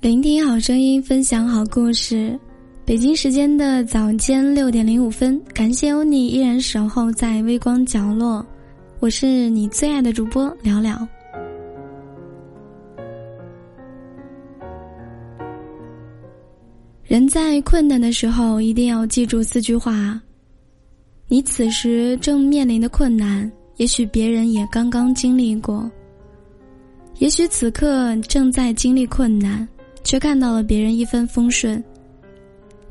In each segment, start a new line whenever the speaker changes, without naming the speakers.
聆听好声音，分享好故事。北京时间的早间六点零五分，感谢有你依然守候在微光角落。我是你最爱的主播聊聊。人在困难的时候，一定要记住四句话：你此时正面临的困难，也许别人也刚刚经历过。也许此刻正在经历困难，却看到了别人一帆风顺。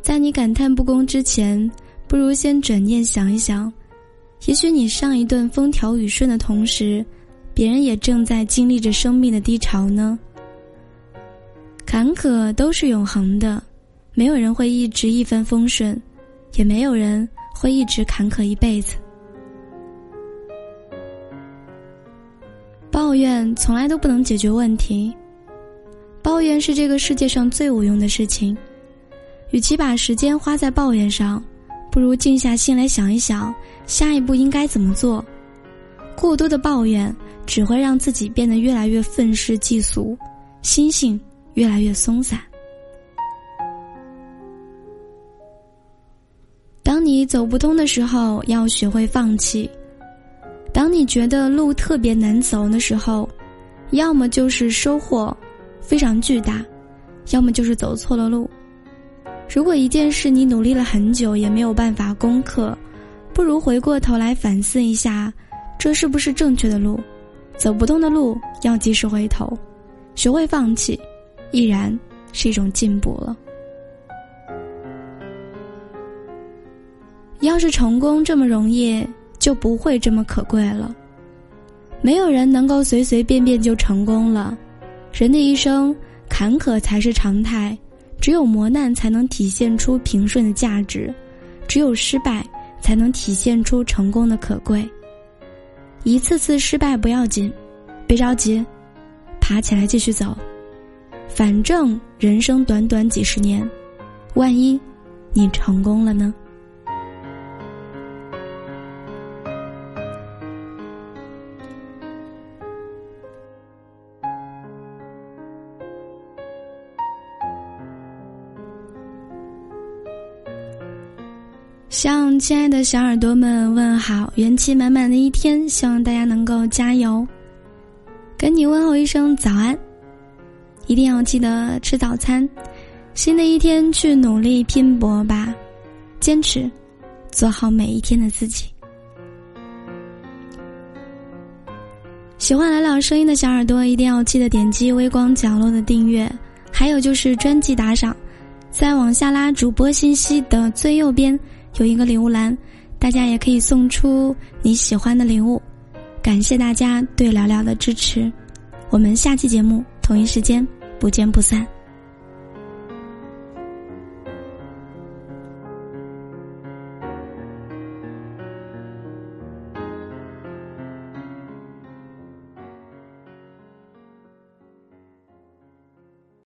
在你感叹不公之前，不如先转念想一想，也许你上一顿风调雨顺的同时，别人也正在经历着生命的低潮呢。坎坷都是永恒的，没有人会一直一帆风顺，也没有人会一直坎坷一辈子。抱怨从来都不能解决问题，抱怨是这个世界上最无用的事情。与其把时间花在抱怨上，不如静下心来想一想下一步应该怎么做。过多的抱怨只会让自己变得越来越愤世嫉俗，心性越来越松散。当你走不通的时候，要学会放弃。当你觉得路特别难走的时候，要么就是收获非常巨大，要么就是走错了路。如果一件事你努力了很久也没有办法攻克，不如回过头来反思一下，这是不是正确的路？走不通的路要及时回头，学会放弃，已然是一种进步了。要是成功这么容易。就不会这么可贵了。没有人能够随随便便就成功了，人的一生坎坷才是常态，只有磨难才能体现出平顺的价值，只有失败才能体现出成功的可贵。一次次失败不要紧，别着急，爬起来继续走，反正人生短短几十年，万一你成功了呢？向亲爱的小耳朵们问好，元气满满的一天，希望大家能够加油。跟你问候一声早安，一定要记得吃早餐。新的一天去努力拼搏吧，坚持，做好每一天的自己。喜欢来聊声音的小耳朵，一定要记得点击微光角落的订阅，还有就是专辑打赏，再往下拉主播信息的最右边。有一个礼物栏，大家也可以送出你喜欢的礼物。感谢大家对聊聊的支持，我们下期节目同一时间不见不散。